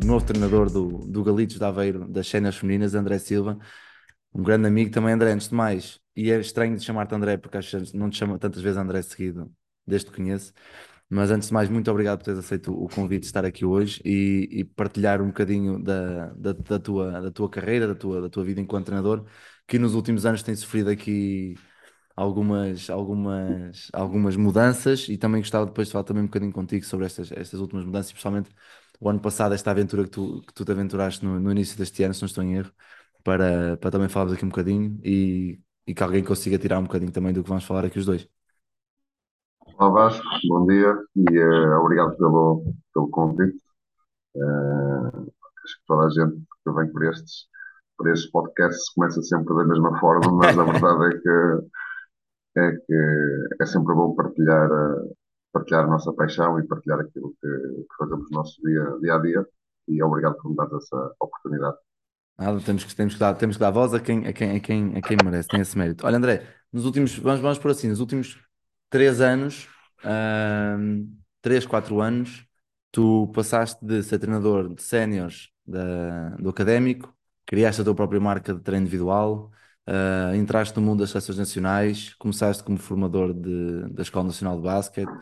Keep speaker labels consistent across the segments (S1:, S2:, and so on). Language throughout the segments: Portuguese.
S1: o novo treinador do, do Galitos de Aveiro, das cenas femininas, André Silva, um grande amigo também, André, antes de mais. E é estranho de chamar-te André, porque acho que não te chamo tantas vezes André seguido, desde que conheço. Mas antes de mais, muito obrigado por teres aceito o convite de estar aqui hoje e, e partilhar um bocadinho da, da, da, tua, da tua carreira, da tua, da tua vida enquanto treinador, que nos últimos anos tem sofrido aqui algumas, algumas, algumas mudanças e também gostava depois de falar também um bocadinho contigo sobre estas, estas últimas mudanças, especialmente o ano passado, esta aventura que tu, que tu te aventuraste no, no início deste ano, se não estou em erro, para, para também falarmos aqui um bocadinho e, e que alguém consiga tirar um bocadinho também do que vamos falar aqui os dois.
S2: Olá Vasco, bom dia e uh, obrigado pelo, pelo convite. Uh, acho que toda a gente que vem por estes, por estes podcasts começa sempre da mesma forma, mas a verdade é que é que é sempre bom partilhar, eh, partilhar a nossa paixão e partilhar aquilo que, que fazemos no nosso dia, dia a dia. E obrigado por me dar essa oportunidade.
S1: Nada, temos que, temos que, dar, temos que dar voz a quem, a, quem, a, quem, a quem merece, tem esse mérito. Olha, André, nos últimos, vamos, vamos por assim, nos últimos três anos, três, quatro anos, tu passaste de ser treinador de séniores do académico, criaste a tua própria marca de treino individual, Uh, entraste no mundo das seleções nacionais, começaste como formador de, da Escola Nacional de Basquete,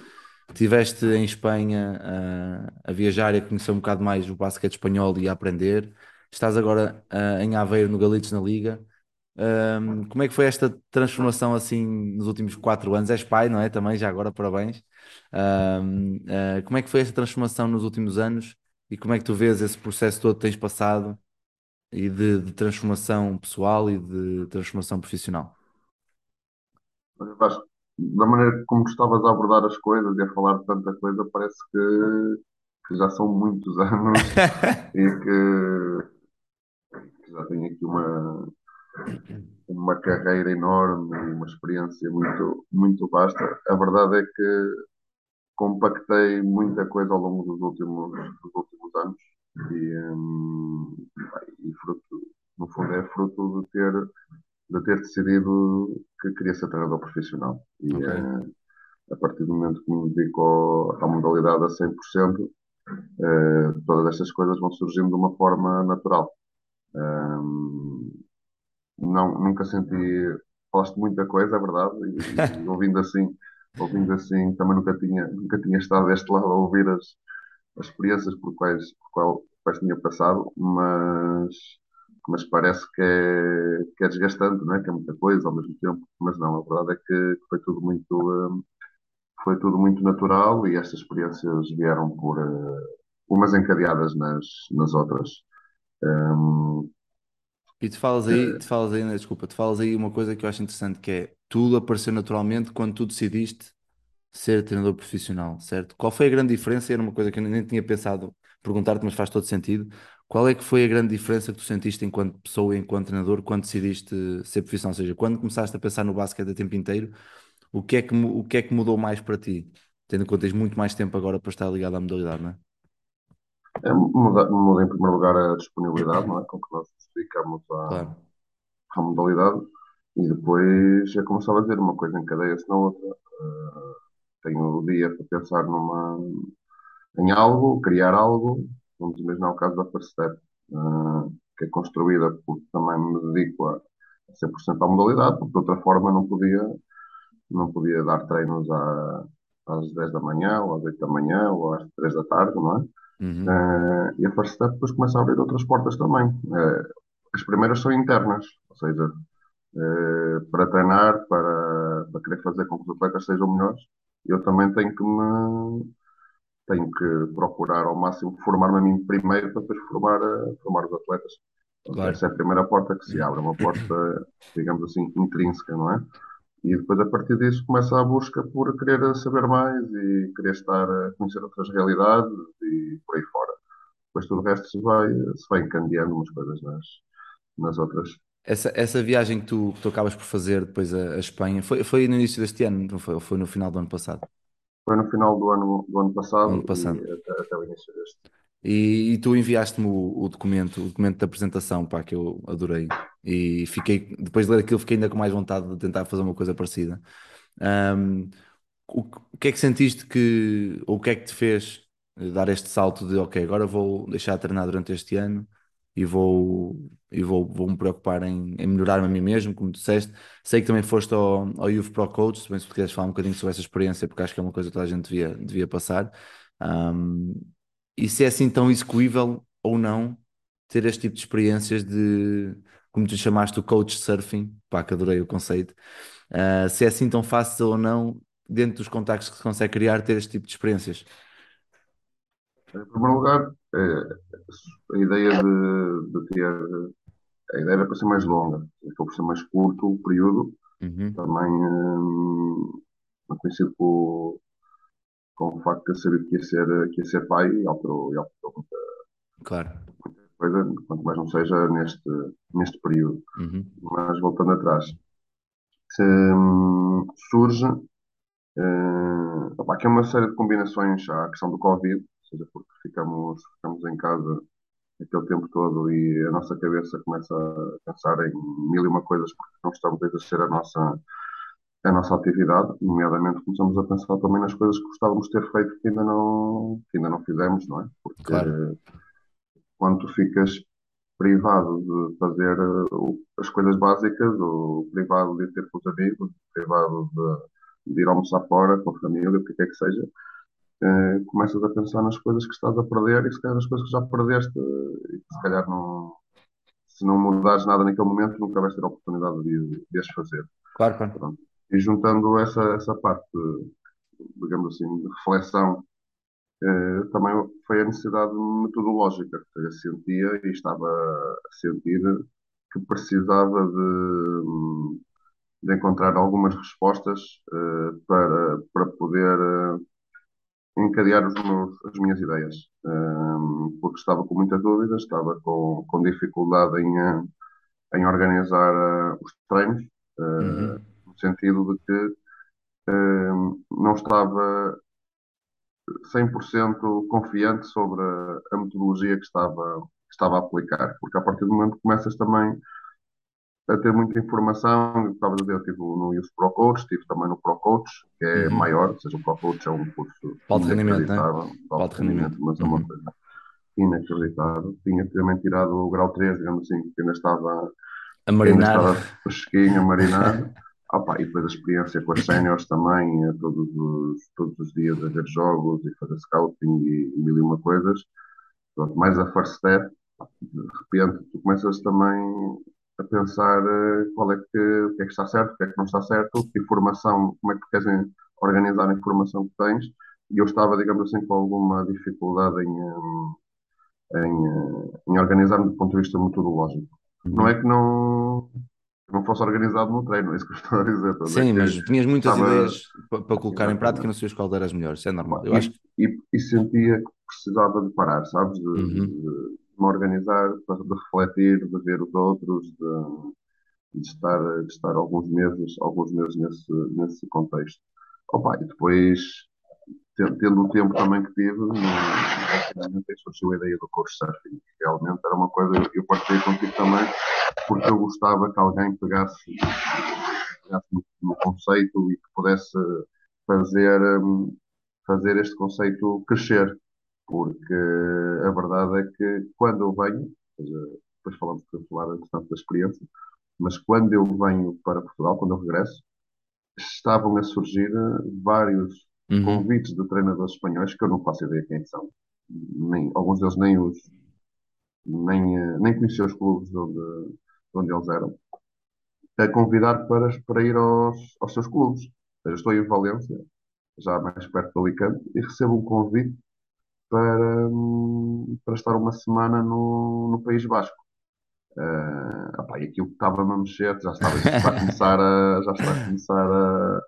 S1: estiveste em Espanha uh, a viajar e a conhecer um bocado mais o basquete espanhol e a aprender. Estás agora uh, em Aveiro, no Galitos, na Liga. como é que foi esta transformação assim nos últimos quatro anos? És pai, não é? Também, já agora, parabéns. como é que foi esta transformação nos últimos anos e como é que tu vês esse processo todo que tens passado e de, de transformação pessoal e de transformação profissional?
S2: Acho, da maneira como estavas a abordar as coisas e a falar de tanta coisa, parece que, que já são muitos anos e que, que, já tenho aqui uma, uma carreira enorme uma experiência muito, muito vasta. A verdade é que compactei muita coisa ao longo dos últimos, dos últimos anos e, um, e fruto, no fundo é fruto de ter, de ter decidido que queria ser treinador profissional. E okay. uh, a partir do momento que me dedico à modalidade a 100%, uh, eh, todas estas coisas vão surgindo de uma forma natural. Um, não, nunca senti. Falaste muita coisa, é verdade, e, e ouvindo assim, ouvindo assim, também nunca tinha, nunca tinha estado deste lado a ouvir as, as experiências por quais, por qual, quais tinha passado, mas, mas parece que é, que é desgastante, não é? que é muita coisa ao mesmo tempo. Mas não, a verdade é que foi tudo muito, hum, foi tudo muito natural e estas experiências vieram por uh, umas encadeadas nas, nas outras. Um,
S1: e tu falas aí, tu falas aí, desculpa, tu falas aí uma coisa que eu acho interessante que é tudo apareceu naturalmente quando tu decidiste ser treinador profissional, certo? Qual foi a grande diferença? Era uma coisa que eu nem tinha pensado perguntar-te, mas faz todo sentido. Qual é que foi a grande diferença que tu sentiste enquanto pessoa enquanto treinador quando decidiste ser profissional? Ou seja, quando começaste a pensar no basquete a tempo inteiro, o que é que, o que, é que mudou mais para ti? Tendo em conta que tens muito mais tempo agora para estar ligado à modalidade, não é?
S2: é muda, muda, em primeiro lugar a disponibilidade, não é? Com que nós nos dedicamos à, claro. à modalidade e depois é como estava a dizer, uma coisa encadeia-se na outra. Uh, tenho o dia para pensar numa, em algo, criar algo, vamos imaginar o caso da Step, uh, que é construída porque também me dedico a, 100% à modalidade, porque de outra forma não podia, não podia dar treinos à, às 10 da manhã, ou às 8 da manhã, ou às 3 da tarde, não é? Uhum. Uh, e a First Step depois começa a abrir outras portas também. Uh, as primeiras são internas, ou seja, uh, para treinar, para, para querer fazer com que os atletas sejam melhores, eu também tenho que me tenho que procurar ao máximo formar-me a mim primeiro para depois formar, formar os atletas. Claro. Essa é a primeira porta que se abre, uma porta, digamos assim, intrínseca, não é? E depois, a partir disso, começa a busca por querer saber mais e querer estar a conhecer outras realidades e por aí fora. depois tudo o resto se vai, se vai encandeando umas coisas nas, nas outras.
S1: Essa, essa viagem que tu, que tu acabas por fazer depois a, a Espanha, foi, foi no início deste ano, não foi, foi no final do ano passado?
S2: Foi no final do ano, do ano passado,
S1: Do ano passado.
S2: e até, até o início deste.
S1: E, e tu enviaste-me o, o documento, o documento da apresentação, pá, que eu adorei. E fiquei, depois de ler aquilo, fiquei ainda com mais vontade de tentar fazer uma coisa parecida. Ahm, o, o que é que sentiste que, ou o que é que te fez eh, dar este salto de, ok, agora vou deixar de treinar durante este ano e vou, e vou, vou me preocupar em, em melhorar-me a mim mesmo, como disseste. Sei que também foste ao, ao Youth Pro Coach, se bem se queres falar um bocadinho sobre essa experiência, porque acho que é uma coisa que toda a gente devia, devia passar. Ahm, e se é assim tão execuível ou não ter este tipo de experiências de, como tu chamaste, o coach surfing, pá, que adorei o conceito, Ah, se é assim tão fácil ou não, dentro dos contactos que se consegue criar, ter este tipo de experiências.
S2: Em primeiro lugar, eh, a ideia de, de ter. A ideia era para ser mais longa, acabou por ser mais curto o período,
S1: Uhum,
S2: também eh, coincido com, com o facto de eu saber que ia ser, que ia ser pai e alterou, e alterou muita
S1: claro.
S2: coisa, quanto mais não seja neste, neste período.
S1: Uhum,
S2: Mas voltando atrás, hum, surge eh, opá, aqui é uma série de combinações à questão do Covid, seja, porque ficamos, ficamos em casa aquele tempo todo e a nossa cabeça começa a pensar em mil e uma coisas porque não estamos a exercer a nossa, a nossa atividade, nomeadamente começamos a pensar também nas coisas que gostávamos de ter feito que ainda não, que ainda não fizemos, não é? Porque
S1: claro.
S2: quando tu ficas privado de fazer o- as coisas básicas, ou privado de ter com os amigos, privado de, de ir almoçar fora com a família, o que quer que seja, eh, começas a pensar nas coisas que estás a perder e se calhar nas coisas que já perdeste eh, e que se calhar não, se não mudares nada naquele momento, nunca vais ter a oportunidade de, de as fazer.
S1: Claro, claro.
S2: Pronto. E juntando essa, essa parte, digamos assim, de reflexão eh, também foi a necessidade metodológica, que eu sentia e estava a sentir que precisava de, de encontrar algumas respostas eh, para, para poder eh, encadear meus, as minhas ideias, Eh, porque estava com muitas dúvidas, estava com, com dificuldade em, eh, em organizar eh, os treinos, eh,
S1: Uhum,
S2: no sentido de que eh, não estava 100% confiante sobre a, a metodologia que estava, que estava a aplicar, porque a partir do momento que começas também a ter muita informação, eu estava a dizer, eu estive no Youth Pro Coach, estive também no Pro Coach, que é
S1: uhum.
S2: maior, ou seja, o Pro Coach é um curso
S1: alto rendimento, né?
S2: de rendimento, mas é uma
S1: Uhum,
S2: coisa inacreditável. Tinha também tirado o grau 3, digamos assim, que ainda estava,
S1: A
S2: que ainda
S1: marinar.
S2: estava fresquinho, a marinar. E depois a experiência com as séniores também, eh, todos os, todos os dias a ver jogos e fazer scouting e, e mil e uma coisas. Pronto, mais a first step, de repente tu começas também pensar eh, qual é que, o que é que está certo, o que é que não está certo, que informação, como é que tu queres organizar a informação que tens. E eu estava, digamos assim, com alguma dificuldade em, eh, em, eh, em organizar-me do ponto de vista metodológico. Não é
S1: Uhum.
S2: que não, não fosse organizado no treino, é isso que eu estou a dizer.
S1: Sim,
S2: Que
S1: mas tinhas muitas
S2: estava,
S1: ideias pa- para colocar em prática e não sabias qual das melhores. Isso é normal. Eu
S2: E,
S1: acho
S2: e, e sentia que precisava de parar, sabes? De,
S1: Uhum,
S2: de me organizar, de, de refletir, de ver os outros, de, de estar, de estar alguns meses, alguns meses nesse, nesse contexto. Opa, e depois, te- tendo o tempo também que tive, aí surgiu a ideia do Couchsurfing. que Realmente era uma coisa, eu partilhei contigo também, porque eu gostava que alguém pegasse, pegasse no, no conceito e que pudesse fazer, hum, fazer este conceito crescer. Porque a verdade é que quando eu venho, seja, depois falamos para falar entretanto da experiência, mas quando eu venho para Portugal, quando eu regresso, estavam a surgir vários
S1: uhum,
S2: convites de treinadores espanhóis que eu não faço ideia quem são. Nem, alguns deles nem os nem, eh, nem conhecia os clubes de onde, de onde eles eram, a convidar para, para ir aos, aos seus clubes. Seja, estou em Valência, já mais perto de Alicante, e recebo um convite para, hum, para estar uma semana no, no País Basco. Eh, opá, e aquilo que estava a mexer, já estava, já está a começar a, já está a começar a,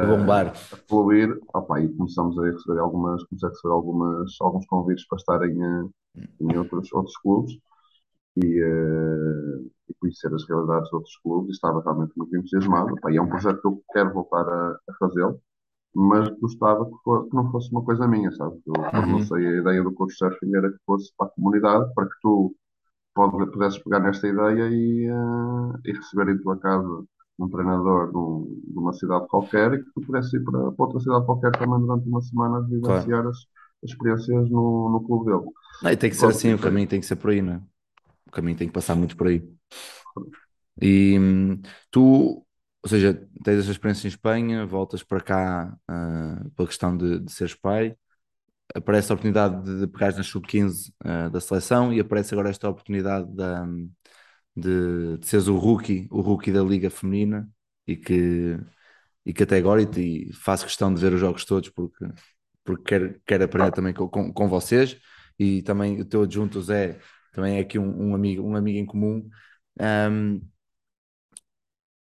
S1: A bombar.
S2: a fluir, opá, e começamos a receber algumas, comecei a receber algumas, alguns convites para estar em, eh, em outros, outros clubes e, eh, e conhecer as realidades de outros clubes e estava realmente muito entusiasmado. Opá, e é um projeto que eu quero voltar a, a fazê-lo, mas gostava que, for- que não fosse uma coisa minha, sabe? Eu,
S1: Uhum.
S2: lancei a ideia do coach surfing era que fosse para a comunidade, para que tu pode- pudesses pegar nesta ideia e, eh, e receber em tua casa um treinador de, um- de uma cidade qualquer e que tu pudesses ir para, para outra cidade qualquer também durante uma semana vivenciar as, as experiências no, no clube dele.
S1: Não, e tem que ser assim, o caminho tem que ser por aí, não é? O caminho tem que passar muito por aí. E hum, tu, ou seja, tens essa experiência em Espanha, voltas para cá ah, pela questão de, de seres pai, aparece a oportunidade de, de pegares na sub-15 ah, da seleção e aparece agora esta oportunidade da, de, de seres o rookie, o rookie da Liga Feminina e que, e que até agora, e, e faço questão de ver os jogos todos porque, porque quero, quero aprender também com, com, com vocês e também o teu adjunto Zé também é aqui um, um amigo, um amigo em comum. Ahm,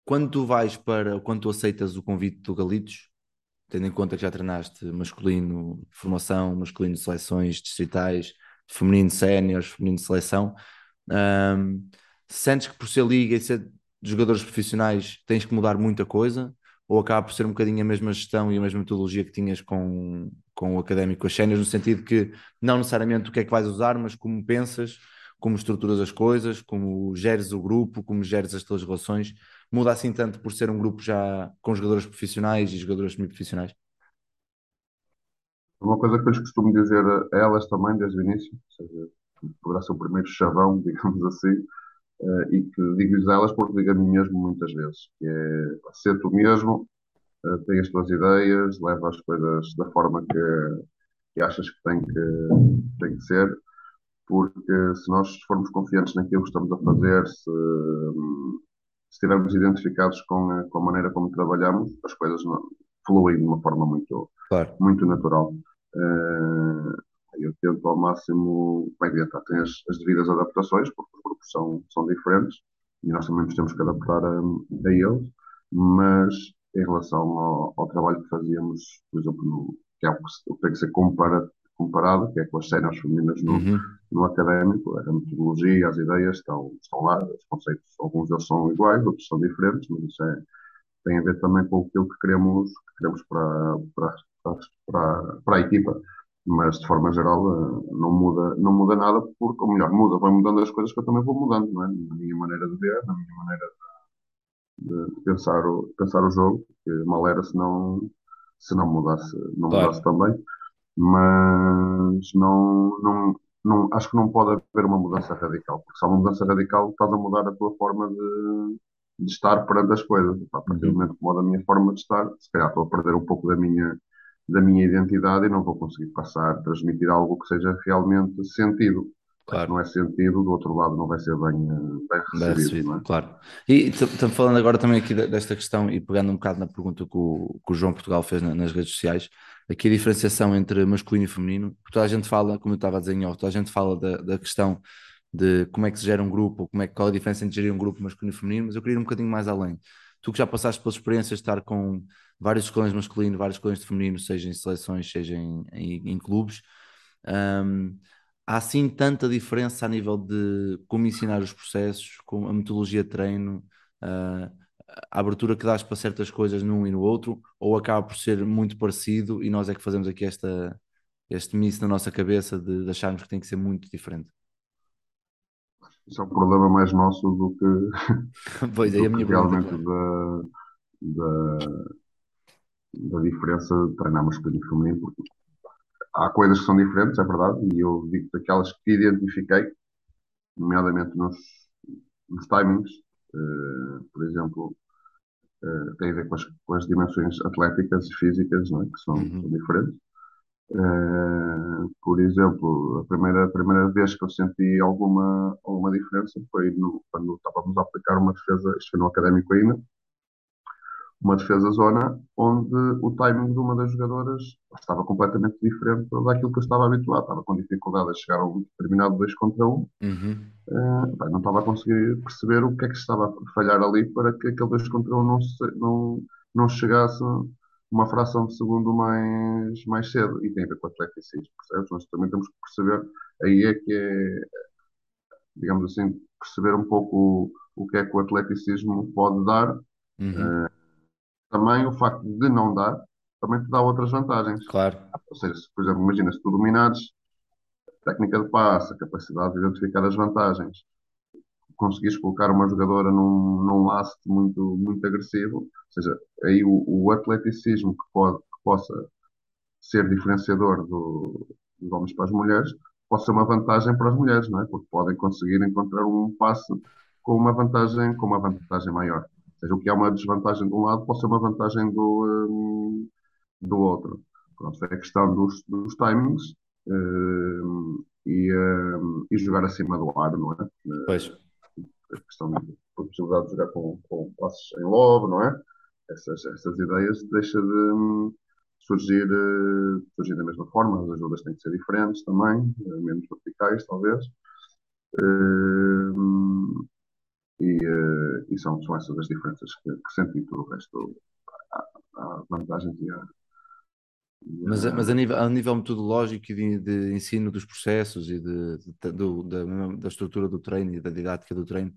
S1: quando tu vais para, quando tu aceitas o convite do Galitos, tendo em conta que já treinaste masculino formação, masculino seleções distritais, feminino séniores, feminino seleção, ahm, sentes que por ser liga e ser jogadores profissionais tens que mudar muita coisa? Ou acaba por ser um bocadinho a mesma gestão e a mesma metodologia que tinhas com, com o académico, as séniores, no sentido que não necessariamente o que é que vais usar, mas como pensas, como estruturas as coisas, como geres o grupo, como geres as tuas relações, muda assim tanto por ser um grupo já com jogadores profissionais e jogadores semi-profissionais?
S2: Uma coisa que eu lhes costumo dizer a elas também desde o início, ou seja, poderá ser o primeiro chavão, digamos assim, eh, e que digo-lhes a elas porque digo a mim mesmo muitas vezes, que é ser tu mesmo, eh, tem as tuas ideias, leva as coisas da forma que, que achas que tem que, tem que ser, porque se nós formos confiantes naquilo que estamos a fazer, se, se estivermos identificados com a, com a maneira como trabalhamos, as coisas não, fluem de uma forma muito,
S1: Claro.
S2: muito natural. Eh, eu tento ao máximo, bem, tem as, as devidas adaptações, porque os grupos são, são diferentes e nós também nos temos que adaptar a, a eles, mas em relação ao, ao trabalho que fazíamos, por exemplo, no, que é o que tem que ser compara, comparado, que é com as cenas femininas no,
S1: Uhum.
S2: no académico, a metodologia, as ideias estão, estão lá, os conceitos, alguns deles são iguais, outros são diferentes, mas isso é, tem a ver também com aquilo que queremos, que queremos para, para, para, para a equipa. Mas de forma geral eh, não muda, não muda nada, porque, ou melhor, muda, vai mudando as coisas que eu também vou mudando, não é? Na minha maneira de ver, na minha maneira de, de pensar, o, pensar o jogo, que mal era se não, se não mudasse, não
S1: Claro.
S2: mudasse também. Mas não, não, não, acho que não pode haver uma mudança radical, porque se há uma mudança radical, estás a mudar a tua forma de, de estar perante as coisas. A partir do
S1: Uhum.
S2: momento que muda a minha forma de estar, se calhar estou a perder um pouco da minha, da minha identidade e não vou conseguir passar, transmitir algo que seja realmente sentido.
S1: Claro.
S2: não é sentido, do outro lado não vai ser bem, eh, bem
S1: Bem
S2: recebido,
S1: recebido,
S2: não é?
S1: claro. E estamos falando agora também aqui de- desta questão e pegando um bocado na pergunta que o, que o João Portugal fez na- nas redes sociais, aqui a diferenciação entre masculino e feminino, porque toda a gente fala, como eu estava a dizer em off, toda a gente fala da, da questão de como é que se gera um grupo, como é, qual é a diferença entre gerir um grupo masculino e feminino, mas eu queria ir um bocadinho mais além. Tu que já passaste pelas experiências de estar com vários escolhões masculinos, vários escolhões de feminino, seja em seleções, seja em, em, em clubes, hum, há assim tanta diferença a nível de como ensinar os processos, com a metodologia de treino, a abertura que dás para certas coisas num e no outro, ou acaba por ser muito parecido e nós é que fazemos aqui esta, este miss na nossa cabeça de, de acharmos que tem que ser muito diferente.
S2: Isso é um problema mais nosso do que,
S1: Pois é,
S2: do
S1: a minha pergunta.
S2: realmente
S1: claro.
S2: da, da, da diferença de treinar masculino e feminino, porque há coisas que são diferentes, é verdade, e eu digo daquelas que identifiquei, nomeadamente nos, nos timings, eh, por exemplo, eh, tem a ver com as, com as dimensões atléticas e físicas, não é? que são,
S1: Uhum.
S2: são diferentes. Eh, por exemplo, a primeira, a primeira vez que eu senti alguma, alguma diferença foi no, quando estávamos a aplicar uma defesa, isto foi no académico ainda, uma defesa zona onde o timing de uma das jogadoras estava completamente diferente daquilo que eu estava habituado. Estava com dificuldade a chegar a um determinado 2 contra 1. Um.
S1: Uhum.
S2: Uh, bem, não estava a conseguir perceber o que é que estava a falhar ali para que aquele 2 contra 1 um não, se, não, não chegasse uma fração de segundo mais, mais cedo. E tem a ver com o atleticismo, percebes? Nós também temos que perceber, aí é que é, digamos assim, perceber um pouco o, o que é que o atleticismo pode dar.
S1: Uhum.
S2: Também o facto de não dar, também te dá outras vantagens.
S1: Claro.
S2: Ou seja, se, por exemplo, imagina, se tu dominares a técnica de passe, a capacidade de identificar as vantagens, conseguires colocar uma jogadora num, num laço muito, muito agressivo, ou seja, aí o, o atleticismo que, pode, que possa ser diferenciador do, dos homens para as mulheres, pode ser uma vantagem para as mulheres, não é? Porque podem conseguir encontrar um passe com uma vantagem, com uma vantagem maior. Seja, o que é uma desvantagem de um lado pode ser uma vantagem do, um, do outro. Pronto, é a questão dos, dos timings um, e, um, e jogar acima do ar, não é?
S1: Pois
S2: a questão da possibilidade de jogar com, com passos em lobo, não é? Essas, essas ideias deixa de hum, surgir, uh, surgir da mesma forma, as ajudas têm que ser diferentes também, uh, menos verticais talvez. Uh, e, e são, são essas as diferenças que, que senti tudo o resto. Há, há vantagens e há,
S1: mas, mas a, nível, a nível metodológico e de, de ensino dos processos e de, de, do, da, da, estrutura do treino e da didática do treino,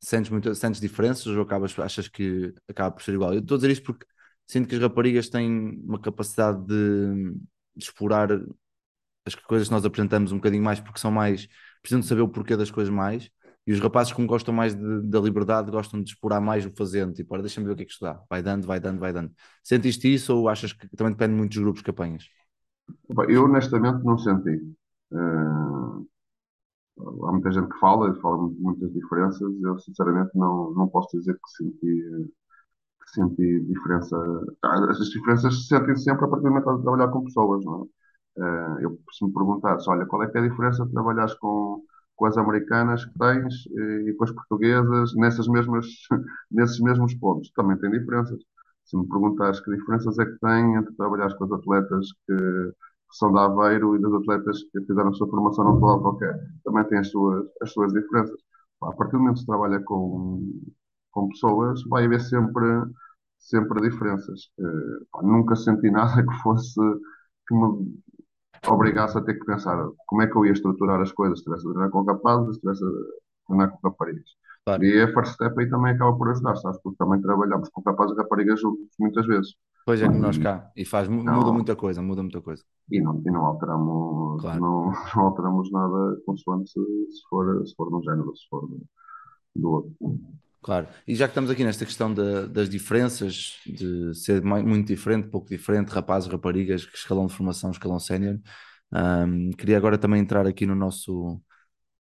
S1: sentes, muito, sentes diferenças ou acabas, achas que acaba por ser igual? Eu estou a dizer isto porque sinto que as raparigas têm uma capacidade de, de explorar as coisas que nós apresentamos um bocadinho mais porque são mais, precisam de saber o porquê das coisas mais e os rapazes, como gostam mais de, da liberdade, gostam de explorar mais o fazendo. Tipo, deixa-me ver o que é que isto dá. Vai dando, vai dando, vai dando. Sentiste isso ou achas que também depende muito dos grupos que apanhas?
S2: Eu, honestamente, não senti. Uh, há muita gente que fala fala muitas diferenças. Eu, sinceramente, não, não posso dizer que senti, que senti diferença. Ah, essas diferenças se sentem sempre a partir do momento de trabalhar com pessoas, não é? Uh, eu, se me perguntares, olha, qual é que é a diferença de trabalhares com com as americanas que tens eh, e com as portuguesas nessas mesmas, nesses mesmos pontos. Também tem diferenças. Se me perguntares que diferenças é que tem entre trabalhar com as atletas que, que são da Aveiro e das atletas que fizeram a sua formação no atual qualquer, também tem as suas, as suas diferenças. A partir do momento que se trabalha com, com pessoas, vai haver sempre, sempre diferenças. Uh, nunca senti nada que fosse que me obrigasse a ter que pensar como é que eu ia estruturar as coisas, se estivesse a treinar com rapazes, se estivesse a treinar com raparigas. Claro. E a First Step aí também acaba por ajudar, sabes? Porque também trabalhamos com rapazes e raparigas juntos muitas vezes.
S1: Pois é, que nós cá. E faz, muda não, muita coisa, muda muita coisa.
S2: E não, e não alteramos, claro. não, não, alteramos nada consoante se, se, for, se for de um género, se for do outro.
S1: Claro, e já que estamos aqui nesta questão de, das diferenças, de ser muito diferente, pouco diferente, rapazes, raparigas, escalão de formação, escalão sénior, um, queria agora também entrar aqui no nosso,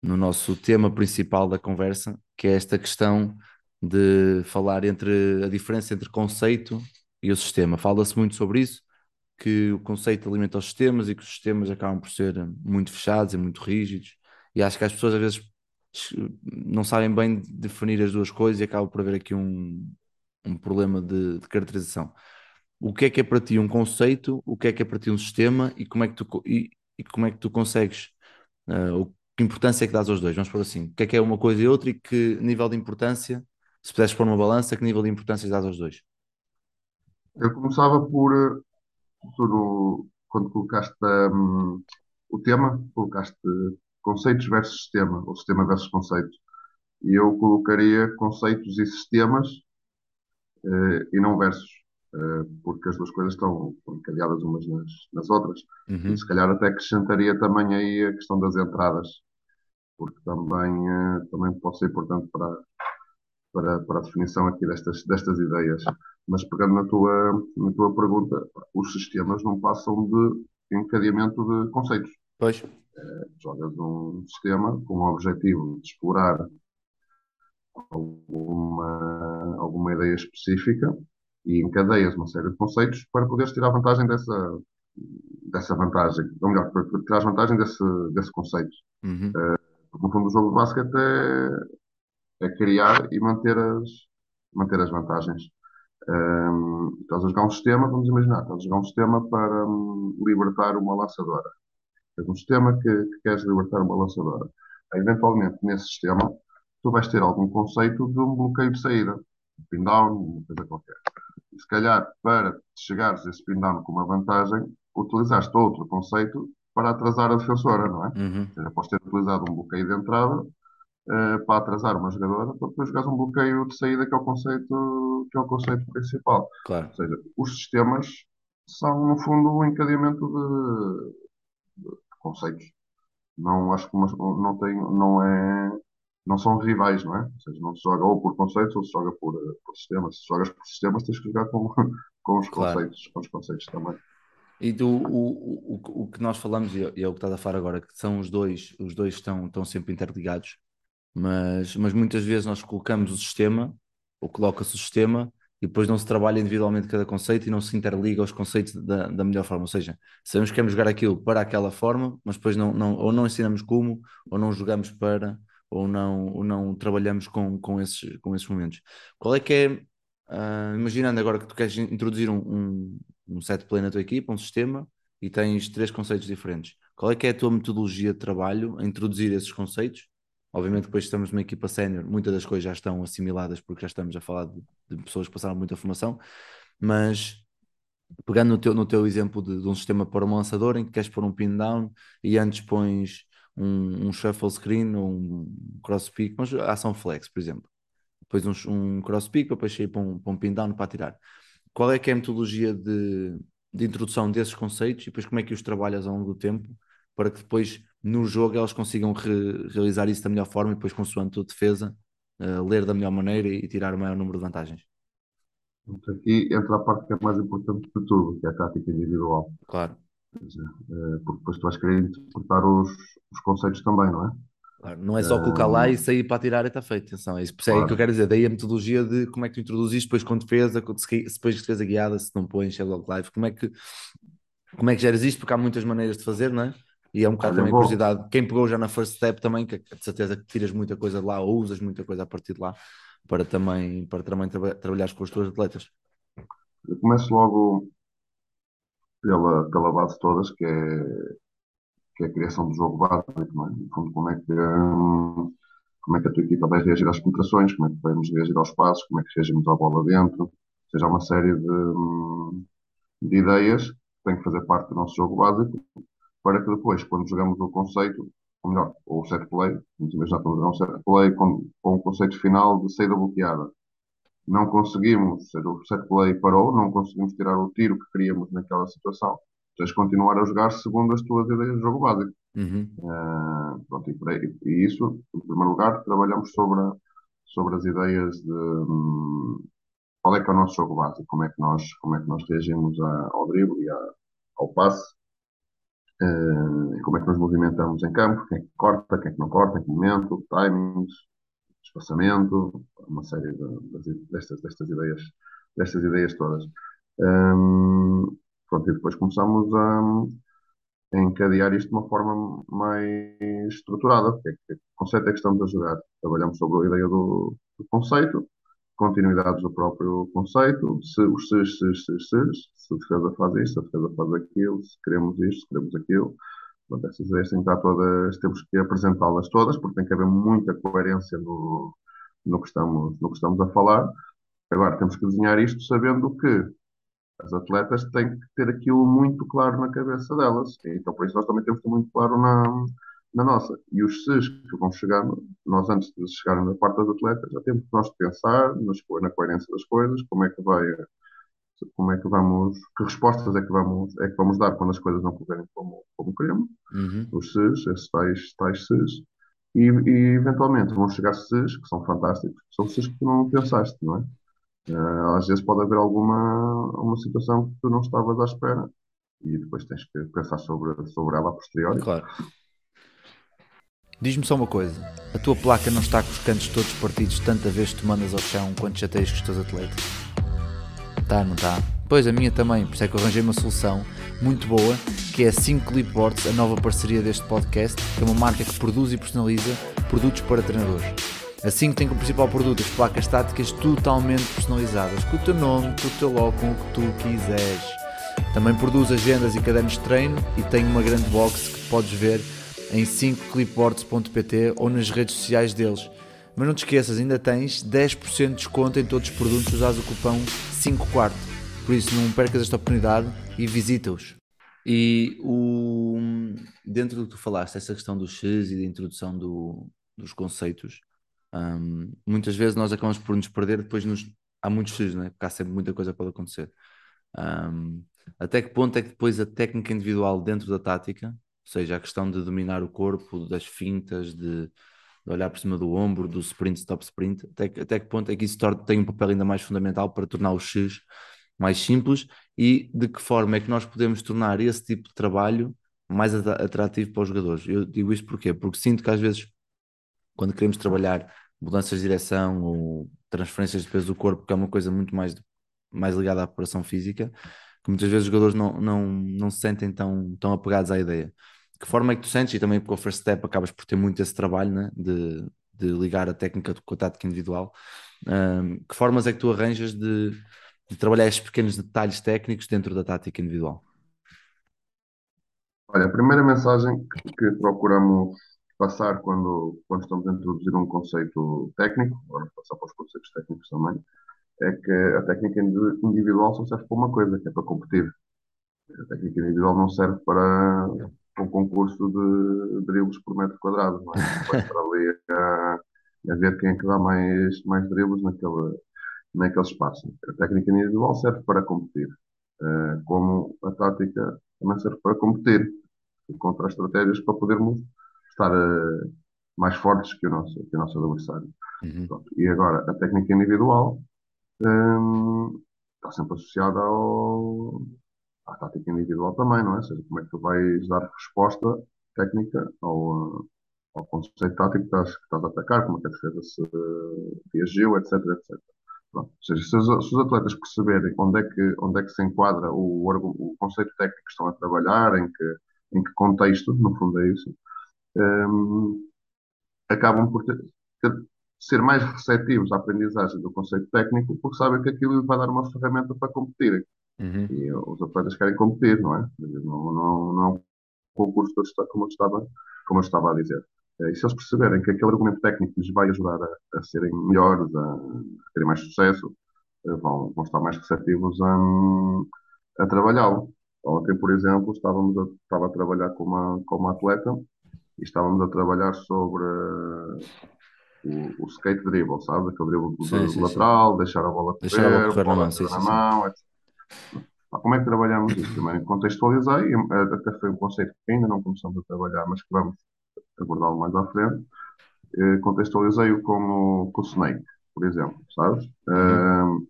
S1: no nosso tema principal da conversa, que é esta questão de falar entre a diferença entre conceito e o sistema. Fala-se muito sobre isso, que o conceito alimenta os sistemas e que os sistemas acabam por ser muito fechados e muito rígidos, e acho que as pessoas às vezes não sabem bem definir as duas coisas e acaba por haver aqui um, um problema de, de, caracterização. O que é que é para ti um conceito, o que é que é para ti um sistema e como é que tu, e, e como é que tu consegues, uh, que importância é que dás aos dois? Vamos por assim, o que é que é uma coisa e outra e que nível de importância, se pudesses pôr uma balança, que nível de importância dás aos dois?
S2: Eu começava por, eh, quando colocaste um, o tema, colocaste conceitos versus sistema, ou sistema versus conceitos. E eu colocaria conceitos e sistemas eh, e não versus, eh, porque as duas coisas estão encadeadas umas nas, nas outras.
S1: Uhum.
S2: E se calhar até acrescentaria também aí a questão das entradas, porque também, eh, também pode ser importante para, para, para a definição aqui destas, destas ideias. Mas pegando na tua, na tua pergunta, os sistemas não passam de encadeamento de conceitos.
S1: Pois
S2: jogas um sistema com o objetivo de explorar alguma, alguma ideia específica e encadeias uma série de conceitos para poderes tirar vantagem dessa, dessa vantagem, ou melhor, para tirar vantagem desse, desse conceito.
S1: Uhum.
S2: Uh, no fundo o jogo de basquete é, é criar e manter as, manter as vantagens. Um, eh, estás a jogar um sistema, vamos imaginar, estás a jogar um sistema para um, libertar uma lançadora tens um sistema que, que queres libertar uma lançadora. Eventualmente, nesse sistema, tu vais ter algum conceito de um bloqueio de saída, um pin down, uma coisa qualquer. E se calhar, para chegares a esse pin down com uma vantagem, utilizaste outro conceito para atrasar a defensora, não é?
S1: Uhum.
S2: Seja, podes ter utilizado um bloqueio de entrada eh, para atrasar uma jogadora, para depois jogares um bloqueio de saída, que é o conceito, que é o conceito principal.
S1: Claro.
S2: Ou seja, os sistemas são, no fundo, um encadeamento de, de conceitos. Não acho que uma- não tem, não é, não são rivais, não é? Ou seja, não se joga ou por conceitos ou se joga por, eh, por sistemas. Se jogas por sistemas, tens que jogar com, com os
S1: Claro.
S2: conceitos, com os conceitos também.
S1: E do, o, o, o que nós falamos, e é e é o que estás a falar agora, que são os dois, os dois estão, estão sempre interligados, mas, mas muitas vezes nós colocamos o sistema, ou coloca-se o sistema, e depois não se trabalha individualmente cada conceito e não se interliga os conceitos da, da melhor forma. Ou seja, sabemos que queremos jogar aquilo para aquela forma, mas depois não, não, ou não ensinamos como, ou não jogamos para, ou não, ou não trabalhamos com, com, esses, com esses momentos. Qual é que é, ah, imaginando agora que tu queres introduzir um, um, um set play na tua equipa, um sistema, e tens três conceitos diferentes. Qual é que é a tua metodologia de trabalho a introduzir esses conceitos? Obviamente, depois estamos numa equipa sénior, muitas das coisas já estão assimiladas porque já estamos a falar de, de pessoas que passaram muita formação, mas pegando no teu, no teu exemplo de, de um sistema para um lançador em que queres pôr um pin down e antes pões um, um shuffle screen ou um cross pick, mas ação flex, por exemplo. Depois um, um cross pick para depois sair para um, para um pin down para tirar. Qual é que é a metodologia de, de introdução desses conceitos e depois como é que os trabalhas ao longo do tempo para que depois no jogo elas consigam re- realizar isso da melhor forma e depois consoante a defesa eh, ler da melhor maneira e tirar o maior número de vantagens.
S2: Aqui entra a parte que é mais importante de tudo, que é a tática individual.
S1: Claro,
S2: eh, porque depois tu vais querer interpretar os, os conceitos também, não é?
S1: claro. Não é só colocar lá e sair para tirar e está feito. Atenção, é isso, isso é que eu
S2: Claro.
S1: quero dizer. Daí a metodologia de como é que tu introduzis depois com defesa, se depois de defesa guiada, se não pões, é logo live, como é que como é que geras isto? Porque há muitas maneiras de fazer, não é? E é um bocado
S2: Olha,
S1: também
S2: vou-
S1: curiosidade. Quem pegou já na first step também, que de certeza que tiras muita coisa de lá ou usas muita coisa a partir de lá para também, para também traba trabalhares com os teus atletas.
S2: Eu começo logo pela, pela base todas, que é, que é a criação do jogo básico, não é? No fundo, como é que, hum, como é que a tua equipa vai reagir às penetrações, como é que vamos reagir aos passos, como é que reagimos à bola dentro. Ou seja, há uma série de, de ideias que têm que fazer parte do nosso jogo básico para que depois, quando jogamos o conceito, ou melhor, o set play, vamos imaginar que jogamos um set play com, com o conceito final de saída bloqueada. Não conseguimos, seja, o set play parou, não conseguimos tirar o tiro que queríamos naquela situação. Tens de continuar a jogar segundo as tuas ideias de jogo básico.
S1: Uhum.
S2: Ah, pronto, e, aí- e isso, em primeiro lugar, trabalhamos sobre, a- sobre as ideias de hum, qual é que é o nosso jogo básico, como é que nós, como é que nós reagimos a- ao drible e a- ao passe, e como é que nos movimentamos em campo, quem é que corta, quem é que não corta, em que momento, timings, espaçamento, uma série de- das- destas, destas ideias, destas ideias todas. Hum, pronto, e depois começamos a, encadear isto de uma forma mais estruturada, porque é que conceito é que estamos a jogar. Trabalhamos sobre a ideia do, do conceito, continuidades do próprio conceito, se, os ses, ses, ses, ses, se a defesa faz isto, se a defesa faz aquilo, se queremos isto, se queremos aquilo. Portanto, essas ideias têm que estar todas, temos que apresentá-las todas, porque tem que haver muita coerência no, no, que estamos, no que estamos a falar. Agora, temos que desenhar isto sabendo que as atletas têm que ter aquilo muito claro na cabeça delas. Então, por isso, nós também temos que ter muito claro na, na nossa. E os ses que vão chegando, nós antes de chegarem na parte das atletas, já temos nós pensar nas, na coerência das coisas, como é que vai, como é que vamos, que respostas é que vamos, é que vamos dar quando as coisas não correrem como, como queremos
S1: Uhum.
S2: os SES, esses tais, tais SES, e, e eventualmente vão chegar SES, que são fantásticos, são SES que tu não pensaste, não é? Eh, às vezes pode haver alguma uma situação que tu não estavas à espera e depois tens que pensar sobre, sobre ela a posteriori.
S1: Claro.
S3: Diz-me só uma coisa: a tua placa não está com os cantos todos partidos tanta vez que tu mandas ao chão quanto chateias com os teus atletas? Tá, não tá? Pois a minha também, por isso é que eu arranjei uma solução muito boa, que é a 5 Clipboards, a nova parceria deste podcast, que é uma marca que produz e personaliza produtos para treinadores. A 5 tem como principal produto as placas estáticas totalmente personalizadas, com o teu nome, com o teu logo, com o que tu quiseres. Também produz agendas e cadernos de treino e tem uma grande box que podes ver em 5clipboards.pt ou nas redes sociais deles. Mas não te esqueças, ainda tens 10% de desconto em todos os produtos usados o cupom 5 quarto. Por isso não percas esta oportunidade e visita-os.
S1: E o, dentro do que tu falaste, essa questão do X e da introdução do, dos conceitos, hum, muitas vezes nós acabamos por nos perder, depois nos, há muitos X, né? porque há sempre muita coisa que pode acontecer. Hum, até que ponto é que depois a técnica individual dentro da tática, seja, a questão de dominar o corpo, das fintas, de, de olhar por cima do ombro, do sprint, stop sprint, até, que- até que ponto é que isso torna- tem um papel ainda mais fundamental para tornar o X mais simples e de que forma é que nós podemos tornar esse tipo de trabalho mais atra- atrativo para os jogadores? Eu digo isto porquê? Porque sinto que às vezes, quando queremos trabalhar mudanças de direção ou transferências de peso do corpo, que é uma coisa muito mais, mais ligada à preparação física, que muitas vezes os jogadores não, não, não se sentem tão, tão apegados à ideia. Que forma é que tu sentes, e também porque o first step acabas por ter muito esse trabalho né? de, de ligar a técnica com a tática individual, Ahm, que formas é que tu arranjas de, de trabalhar estes pequenos detalhes técnicos dentro da tática individual?
S2: Olha, a primeira mensagem que procuramos passar quando, quando estamos a introduzir um conceito técnico, vamos passar para os conceitos técnicos também, é que a técnica indi- individual só serve para uma coisa, que é para competir. A técnica individual não serve para um concurso de dribles por metro quadrado, não é? Vai estar ali a, a ver quem é que dá mais, mais dribles naquele, naquele espaço. A técnica individual serve para competir, eh, como a tática também serve para competir, encontrar estratégias para podermos estar eh, mais fortes que o nosso, que o nosso adversário.
S1: Uhum.
S2: E agora, a técnica individual hum, está sempre associada ao, à tática individual também, não é? Ou seja, como é que tu vais dar resposta técnica ao, eh, ao conceito tático que estás, que estás a atacar, como é que a defesa se eh, reagiu, etc, etc. Pronto. Ou seja, se os, se os atletas perceberem onde é que, onde é que se enquadra o, o conceito técnico que estão a trabalhar, em que, em que contexto, no fundo é isso, hum, acabam por ter, ter- ser mais receptivos à aprendizagem do conceito técnico, porque sabem que aquilo vai dar uma ferramenta para competirem.
S1: Uhum.
S2: E os atletas querem competir, não é? Não, não, não é um concurso como eu estava, como eu estava a dizer. Eh, E se eles perceberem que aquele argumento técnico lhes vai ajudar a, a serem melhores, a, a terem mais sucesso, eh, vão, vão estar mais receptivos a, a trabalhá-lo. Ontem, por exemplo, estávamos a, estava a trabalhar com uma, com uma atleta e estávamos a trabalhar sobre o, o skate dribble, sabe? Aquele dribble
S1: Sim,
S2: do
S1: sim, sim.
S2: lateral, deixar a bola correr,
S1: Deixar a bola correr na
S2: bola
S1: mão, sim,
S2: correr
S1: sim,
S2: na
S1: sim.
S2: mão, etc. Como é que trabalhamos isso? Primeiro contextualizei, eh, até foi um conceito que ainda não começamos a trabalhar, mas que vamos abordá-lo mais à frente. Eh, Contextualizei-o com com o Snake, por exemplo, sabes? Ahm,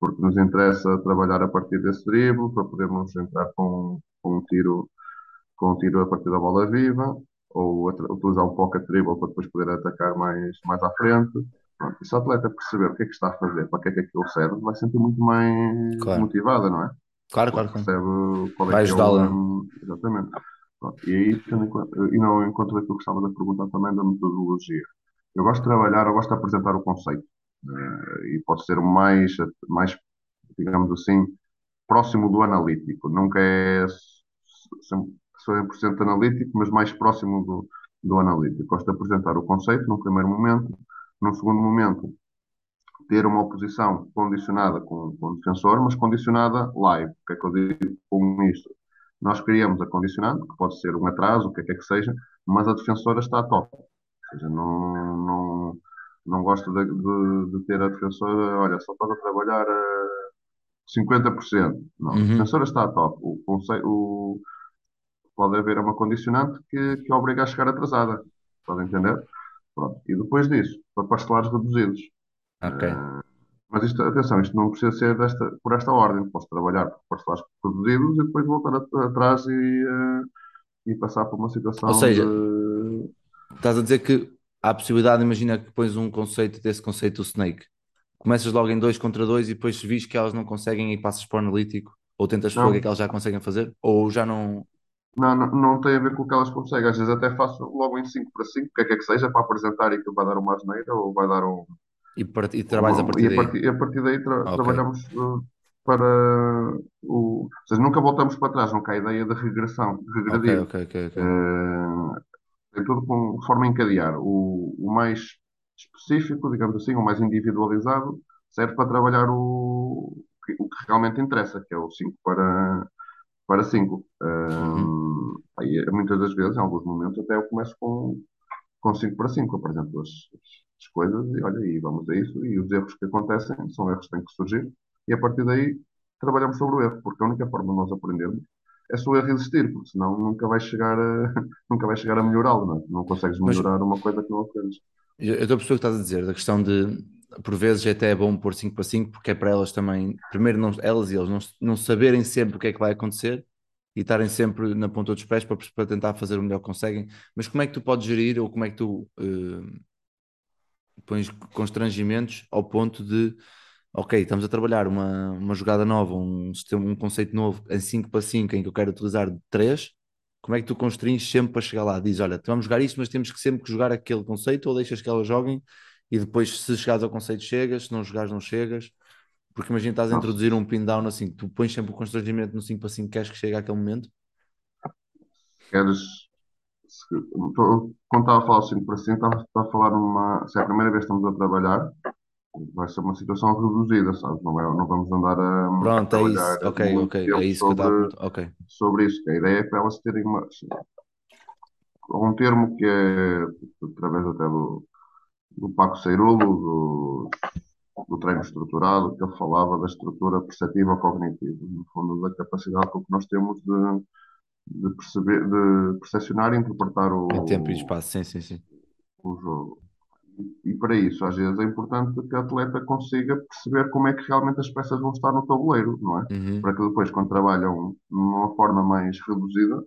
S2: porque nos interessa trabalhar a partir desse drible, para podermos entrar com, com um tiro, com um tiro a partir da bola viva, ou utilizar um pocket dribble para depois poder atacar mais, mais à frente. Pronto, e se o atleta perceber o que é que está a fazer, para que é que aquilo serve, vai sentir muito mais
S1: Claro.
S2: motivada, não é?
S1: Claro, claro,
S2: percebe qual é
S1: Vai
S2: é
S1: ajudá-la.
S2: hum, Exatamente. Pronto, e aí, e não encontro aquilo que estava a perguntar também da metodologia. Eu gosto de trabalhar, eu gosto de apresentar o conceito. eh, e pode ser mais, mais, digamos assim, próximo do analítico. Nunca é s- 100% analítico, mas mais próximo do, do analítico. Gosto de apresentar o conceito num primeiro momento. Num segundo momento, ter uma oposição condicionada com, com o defensor, mas condicionada live. O que é que eu digo com isto? Nós criamos a condicionante, que pode ser um atraso, o que é que, é que seja, mas a defensora está a top. Ou seja, não, não, não gosto de, de- de ter a defensora, olha, só estás a trabalhar a 50%. Não, a
S1: Uhum.
S2: defensora está a top. O, o- pode haver uma condicionante que, que obriga a chegar atrasada. Podem entender? Pronto. E depois disso, para parcelares reduzidos.
S1: Ok.
S2: Mas isto, atenção, isto não precisa ser desta, por esta ordem. Posso trabalhar por parcelares reduzidos e depois voltar a- atrás e, eh, e passar por uma situação
S1: Ou seja,
S2: de...
S1: Estás a dizer que há a possibilidade, imagina que pões um conceito desse conceito do Snake. Começas logo em dois contra dois e depois se vis que elas não conseguem e passas para o analítico, ou tentas
S2: Não.
S1: que é que elas já conseguem fazer, ou já não.
S2: Não, não, não tem a ver com o que elas conseguem. Às vezes até faço logo em 5 para 5, o que é que é que seja, para apresentar e que vai dar uma asneira ou vai dar um...
S1: E, part- e trabalhas a
S2: uma-
S1: partir
S2: e, a
S1: daí.
S2: partir, e a partir daí tra-
S1: Ok.
S2: trabalhamos uh, para o... Ou seja, nunca voltamos para trás, nunca há a ideia de regressão, de regredir.
S1: ok, ok, ok.
S2: Eh, é tudo com forma a encadear. O, o mais específico, digamos assim, ou mais individualizado, serve para trabalhar o, o que realmente interessa, que é o 5 para, para 5.
S1: Uhum.
S2: Aí, muitas das vezes, em alguns momentos, até eu começo com, com 5 para 5, apresento as, as coisas e olha, e vamos a isso, e os erros que acontecem são erros que têm que surgir, e a partir daí trabalhamos sobre o erro, porque a única forma de nós aprendermos é só o erro existir, porque senão nunca vais chegar a, nunca vais chegar a melhorá-lo, não, é? não consegues
S1: Mas
S2: melhorar uma coisa que não aprendes.
S1: eu eu estou a perceber o que estás a dizer, da questão de, por vezes até é bom pôr 5 para 5, porque é para elas também, primeiro não, elas e eles não, não saberem sempre o que é que vai acontecer e estarem sempre na ponta dos pés para, para tentar fazer o melhor que conseguem. Mas como é que tu podes gerir ou como é que tu eh, pões constrangimentos ao ponto de, ok, estamos a trabalhar uma, uma jogada nova, um, sistema, um conceito novo em 5 para 5 em que eu quero utilizar 3, como é que tu constringes sempre para chegar lá? Diz, olha, vamos jogar isto, mas temos que sempre que jogar aquele conceito ou deixas que elas joguem e depois se chegares ao conceito chegas, se não jogares não chegas, porque imagina estás a
S2: Não,
S1: introduzir um pin down assim, tu pões sempre o constrangimento no 5 para 5 queres que chegue àquele momento?
S2: queres, se, quando estava a falar 5 para 5, estava, estava a falar numa, se é a primeira vez que estamos a trabalhar, vai ser uma situação reduzida, sabes? Não, é, não vamos andar a, a
S1: Pronto, é isso, ok, ok, é isso que eu estava a
S2: sobre, sobre isso. que A ideia é para elas terem uma, um termo que é, através até do, do Paco Seirulo, do, do treino estruturado, que ele falava da estrutura perceptiva cognitiva, no fundo, da capacidade que nós temos de, de perceber, de percepcionar e interpretar
S1: em tempo e
S2: o,
S1: espaço, sim, sim, sim,
S2: o jogo. E para isso, às vezes, é importante que a atleta consiga perceber como é que realmente as peças vão estar no tabuleiro, não é?
S1: Uhum.
S2: Para que depois, quando trabalham de uma forma mais reduzida,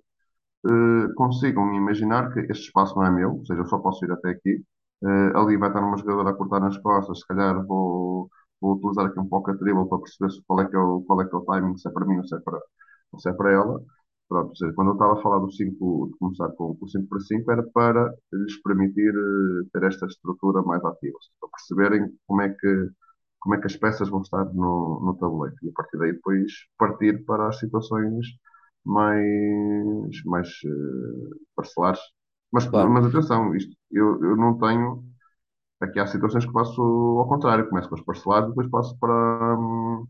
S2: eh, consigam imaginar que este espaço não é meu, ou seja, eu só posso ir até aqui. Eh, ali vai estar uma jogadora a cortar nas costas, se calhar vou, vou utilizar aqui um pouco a dribble para perceber qual é que é o, qual é que é o timing, se é para mim ou se é para, se é para ela. Pronto, seja, quando eu estava a falar do 5, de começar com o 5 para 5, era para lhes permitir eh, ter esta estrutura mais ativa, para perceberem como é que, como é que as peças vão estar no, no tabuleiro. E a partir daí depois partir para as situações mais, mais eh, parcelares. Mas,
S1: Claro,
S2: mas atenção, isto, eu, eu não tenho. Aqui há situações que passo ao contrário, começo com os parcelares e depois passo para, hum,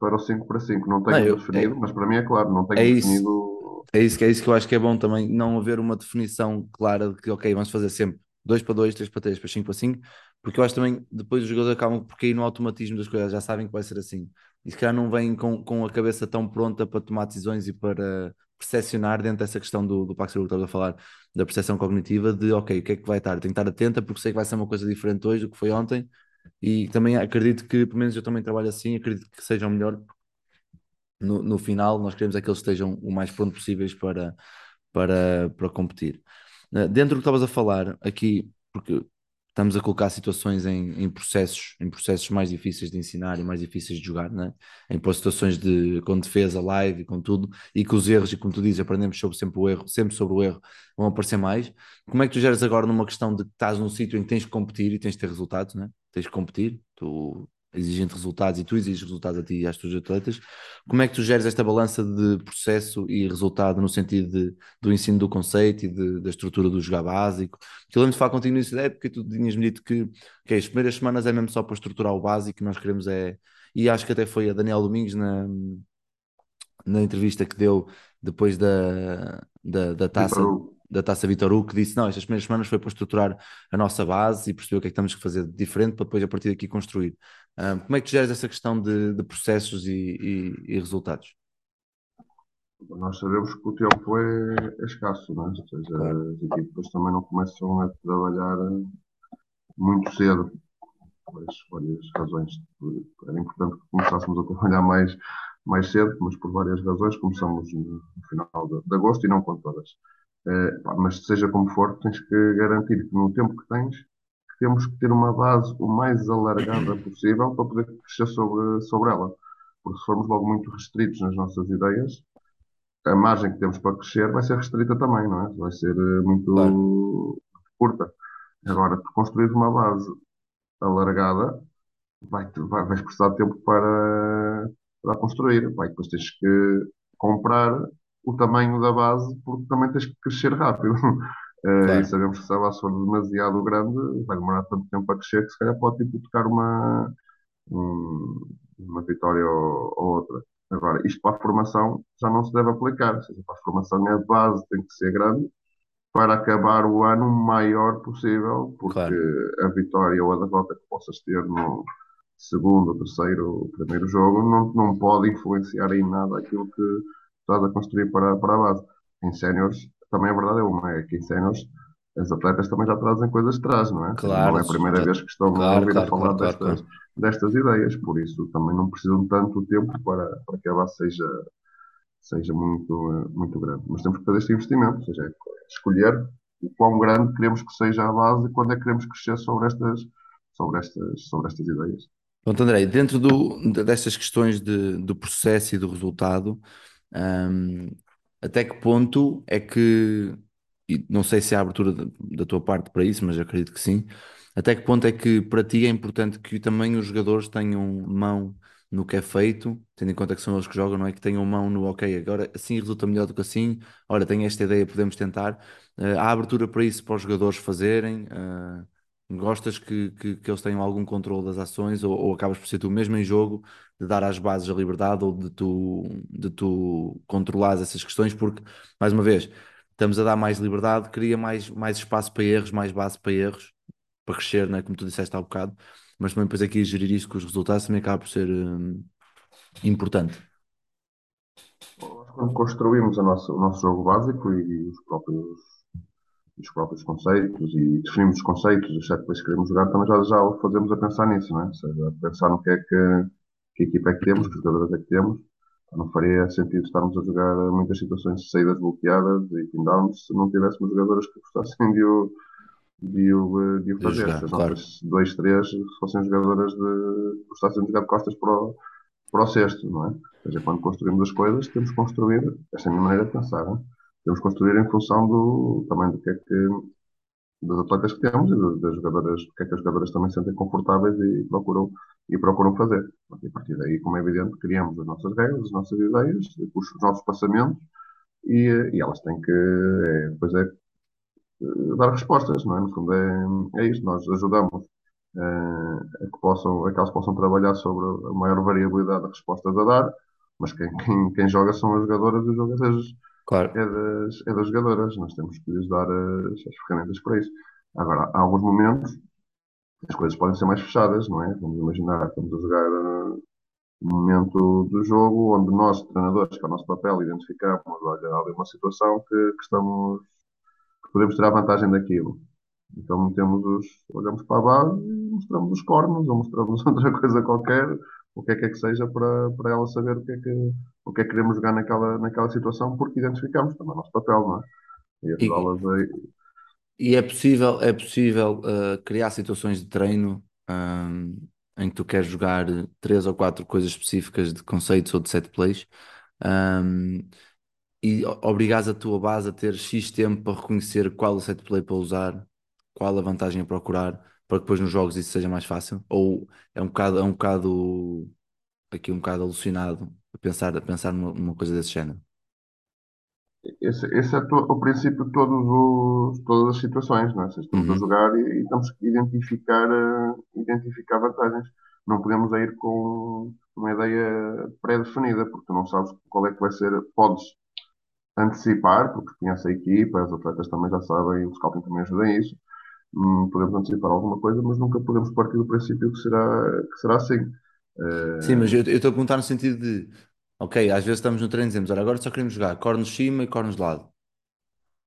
S2: para o 5 para 5. Não
S1: não,
S2: tenho
S1: eu,
S2: definido,
S1: é,
S2: mas para mim é claro, não
S1: é
S2: tenho
S1: isso,
S2: definido.
S1: É isso, que- é isso que eu acho que é bom também, não haver uma definição clara de que, ok, vamos fazer sempre 2 para 2, 3 para 3, para 5 para 5, porque eu acho também, depois os jogadores acabam por cair no automatismo das coisas, já sabem que vai ser assim. E se calhar não vêm com, com a cabeça tão pronta para tomar decisões e para percepcionar dentro dessa questão do, do Pax que estava a falar, da percepção cognitiva, de, ok, o que é que vai estar? Tenho que estar atenta porque sei que vai ser uma coisa diferente hoje do que foi ontem, e também acredito que, pelo menos eu também trabalho assim, acredito que seja o melhor no, no final nós queremos é que eles estejam o mais pronto possíveis para, para, para competir. Eh, Dentro do que estavas a falar aqui, porque estamos a colocar situações em, em processos, em processos mais difíceis de ensinar e mais difíceis de jogar, né? Em situações de, com defesa, live e com tudo, e que os erros, e como tu dizes, aprendemos sobre sempre o erro, sempre sobre o erro, vão aparecer mais. Como é que tu geras agora numa questão de que estás num sítio em que tens que competir e tens de ter resultados, né? Tens de competir, tu exigem resultados e tu exiges resultados a ti e às tuas atletas. Como é que tu geres esta balança de processo e resultado no sentido de, do ensino do conceito e de- da estrutura do jogar básico? Porque eu lembro de falar contigo nisso da época e tu tinhas-me dito que ok, as primeiras semanas é mesmo só para estruturar o básico e nós queremos é. E acho que até foi a Daniel Domingos na, na entrevista que deu depois da, da, da taça. Da taça Vitor Hugo, que disse: Não, estas primeiras semanas foi para estruturar a nossa base e perceber o que é que estamos a fazer de diferente para depois a partir daqui construir. Ah, como é que tu geres essa questão de, de processos e, e- e resultados?
S2: nós sabemos que o tempo é, é escasso, não é? Ou seja,
S1: Claro.
S2: as equipas também não começam a trabalhar muito cedo, por várias razões. Era importante que começássemos a trabalhar mais, mais cedo, mas por várias razões começamos no no final de, de agosto e não com todas. Eh, pá, mas seja como for, tens que garantir que no tempo que tens, que temos que ter uma base o mais alargada possível para poder crescer sobre, sobre ela. Porque se formos logo muito restritos nas nossas ideias, a margem que temos para crescer vai ser restrita também, não é? Vai ser eh,
S1: Claro.
S2: muito curta. Agora, tu construís uma base alargada, vai, vai, vais precisar de tempo para, para construir. Vai, depois tens que comprar o tamanho da base, porque também tens que crescer rápido. eh,
S1: Claro.
S2: e sabemos que se a base for demasiado grande, vai demorar tanto tempo a crescer que se calhar pode hipotecar uma, um- uma vitória ou, ou outra. Agora, isto para a formação já não se deve aplicar, ou seja, para a formação a base tem que ser grande para acabar o ano o maior possível, porque
S1: Claro.
S2: a vitória ou a derrota que possas ter no segundo, terceiro, primeiro jogo não, não pode influenciar em nada aquilo que estás a construir para, para a base. Em séniores, também a verdade é uma, é que em séniores as atletas também já trazem coisas de trás, não é?
S1: Claro,
S2: não é a primeira vez que estão a
S1: claro,
S2: ouvir
S1: claro,
S2: a falar destas, destas ideias, por isso também não precisam de tanto tempo para, para que a base seja, seja muito, muito grande. Mas temos que fazer este investimento, ou seja, é escolher o quão grande queremos que seja a base e quando é que queremos crescer sobre estas, sobre estas, sobre estas ideias.
S1: Pronto, André, dentro do, de- destas questões de, do processo e do resultado, hum, até que ponto é que, e não sei se há abertura da, tua parte para isso, mas acredito que sim, até que ponto é que para ti é importante que também os jogadores tenham mão no que é feito, tendo em conta que são eles que jogam, não é? Que tenham mão no ok, agora assim resulta melhor do que assim, olha, tenho esta ideia, podemos tentar. Eh, há abertura para isso para os jogadores fazerem. eh, Gostas que, que, que eles tenham algum controle das ações ou, ou acabas por ser tu mesmo em jogo de dar às bases a liberdade ou de tu, de tu controlares essas questões, porque, mais uma vez, estamos a dar mais liberdade, cria mais, mais espaço para erros, mais base para erros, para crescer, né? Como tu disseste há bocado, mas também depois aqui gerir isso com os resultados também acaba por ser hum, importante.
S2: Quando construímos nossa- o nosso jogo básico e os próprios, os próprios conceitos e definimos os conceitos, os sete plays que queremos jogar, também já, já o fazemos a pensar nisso, não é? Ou seja, a pensar no que é que, que equipa é que temos, que jogadores é que temos. Não faria sentido estarmos a jogar muitas situações de saídas bloqueadas e pin downs se não tivéssemos jogadores que gostassem de o, de o, de o fazer.
S1: jogar,
S2: as
S1: claro.
S2: dois, três fossem jogadoras de que gostassem de jogar de costas para o, para o cesto, não é? Ou seja, quando construímos as coisas, temos que construir, esta é a minha maneira de pensar, não é? Temos construir em função do, também do que é que, das atletas que temos e das, jogadoras, do que é que as jogadoras também se sentem confortáveis e procuram, e procuram fazer. E a partir daí, como é evidente, criamos as nossas regras, as nossas ideias, os, os nossos passamentos e, e elas têm que, é, depois é, eh, dar respostas, não é? No fundo é, é isto, nós ajudamos eh, a que possam, a que elas possam trabalhar sobre a maior variabilidade de respostas a dar, mas quem, quem, quem joga são as jogadoras e o é das,
S1: Claro.
S2: é das, é das jogadoras. Nós temos que lhes dar as, as ferramentas para isso. Agora, há alguns momentos as coisas podem ser mais fechadas, não é? Vamos imaginar, estamos a jogar eh, um momento do jogo onde nós, treinadores, que é o nosso papel, identificamos, olha, há ali uma situação que, que estamos, que podemos tirar vantagem daquilo. Então metemos os, olhamos para a base e mostramos os cornos ou mostramos outra coisa qualquer, o que é que é que seja para, para ela saber o que é que, o que é que queremos jogar naquela, naquela situação, porque identificamos também o nosso papel, não é? E ajudá-las a,
S1: E é possível, é possível uh, criar situações de treino um, em que tu queres jogar três ou quatro coisas específicas de conceitos ou de set plays um, e obrigares a tua base a ter X tempo para reconhecer qual o set play para usar, qual a vantagem a procurar, para que depois nos jogos isso seja mais fácil? Ou é um bocado, é um bocado aqui um bocado alucinado a pensar, a pensar numa, numa coisa desse género?
S2: Esse, esse é to- o princípio de todos os, todas as situações, não é? Estamos a
S1: Uhum.
S2: jogar e, e temos que identificar, eh, identificar vantagens. Não podemos ir com uma ideia pré-definida, porque tu não sabes qual é que vai ser. Podes antecipar, porque conhece a equipa, as atletas também já sabem, o scouting também ajuda em isso. Hum, podemos antecipar alguma coisa, mas nunca podemos partir do princípio que será, que será assim. Eh,
S1: Sim, mas eu estou a perguntar no sentido de, ok, às vezes estamos no treino e dizemos, olha, agora só queremos jogar cornos de cima e cornos de lado.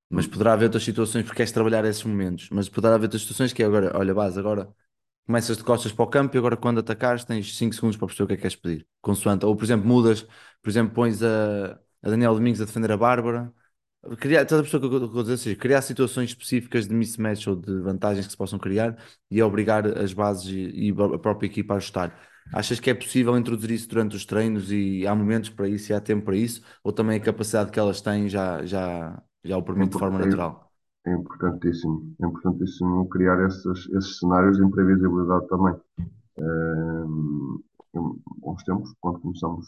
S1: Mas poderá haver outras situações porque queres trabalhar esses momentos. Mas poderá haver outras situações que é agora, olha, base, agora começas de costas para o campo e agora quando atacares tens 5 segundos para perceber o que é que queres pedir. Consoante. Ou, por exemplo, mudas, por exemplo, pões a, a Daniel Domingos a defender a Bárbara. Criar, estás a perceber o que eu estou a dizer? Ou seja, criar situações específicas de mismatch ou de vantagens que se possam criar e obrigar as bases e, e a própria equipa a ajustar. Achas que é possível introduzir isso durante os treinos e há momentos para isso e há tempo para isso? Ou também a capacidade que elas têm já, já, já o permite de forma
S2: É-
S1: natural?
S2: É importantíssimo, é importantíssimo criar esses, esses cenários de imprevisibilidade também. Ehm, em uns tempos, quando começamos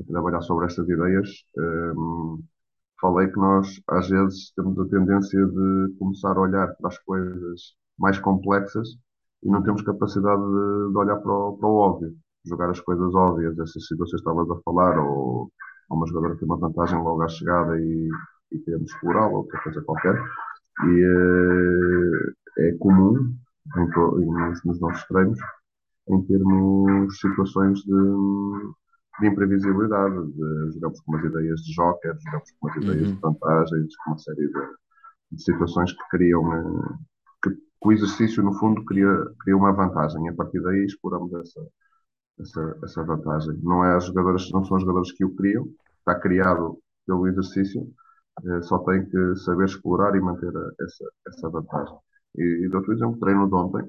S2: a trabalhar sobre estas ideias, ehm, falei que nós, às vezes, temos a tendência de começar a olhar para as coisas mais complexas e não temos capacidade de, de olhar para o, para o óbvio, jogar as coisas óbvias, essas situações que estavas a falar, ou, ou uma jogadora tem uma vantagem logo à chegada e, e queremos explorá-la, ou outra coisa qualquer. E eh, é comum em- nos, nos nossos treinos em termos situações de, de imprevisibilidade, de jogamos com umas ideias de joker, jogamos com umas ideias
S1: Uhum.
S2: de vantagens, com uma série de, de situações que criam, eh, que, que o exercício, no fundo, cria, cria uma vantagem. E a partir daí exploramos essa, essa, essa vantagem. Não, é as jogadoras, não são as jogadoras que o criam, está criado pelo exercício, eh, só tem que saber explorar e manter a- essa, essa vantagem. E, e dou-te um exemplo, treino de ontem,